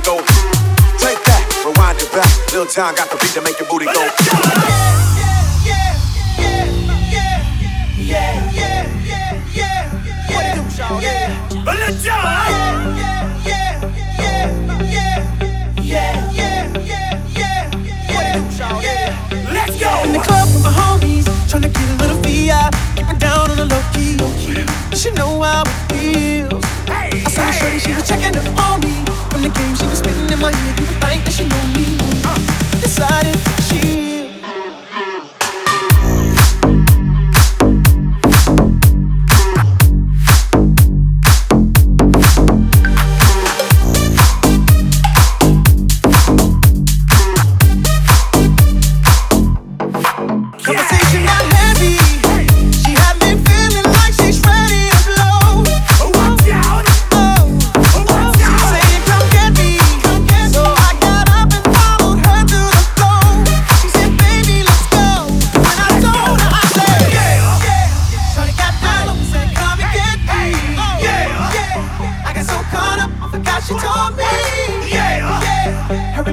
booty go. Take that, rewind it back. Lil Jon got the beat to make your booty go. Yeah, yeah, yeah, yeah, yeah, yeah, yeah, yeah, yeah, yeah. Lil Yeah, yeah, yeah, yeah, yeah, yeah, yeah, yeah, yeah, yeah. Let's go. In the club with my homies, trying to get a little VI, keep it down on the low key. Know I'm. Hurry,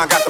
I got the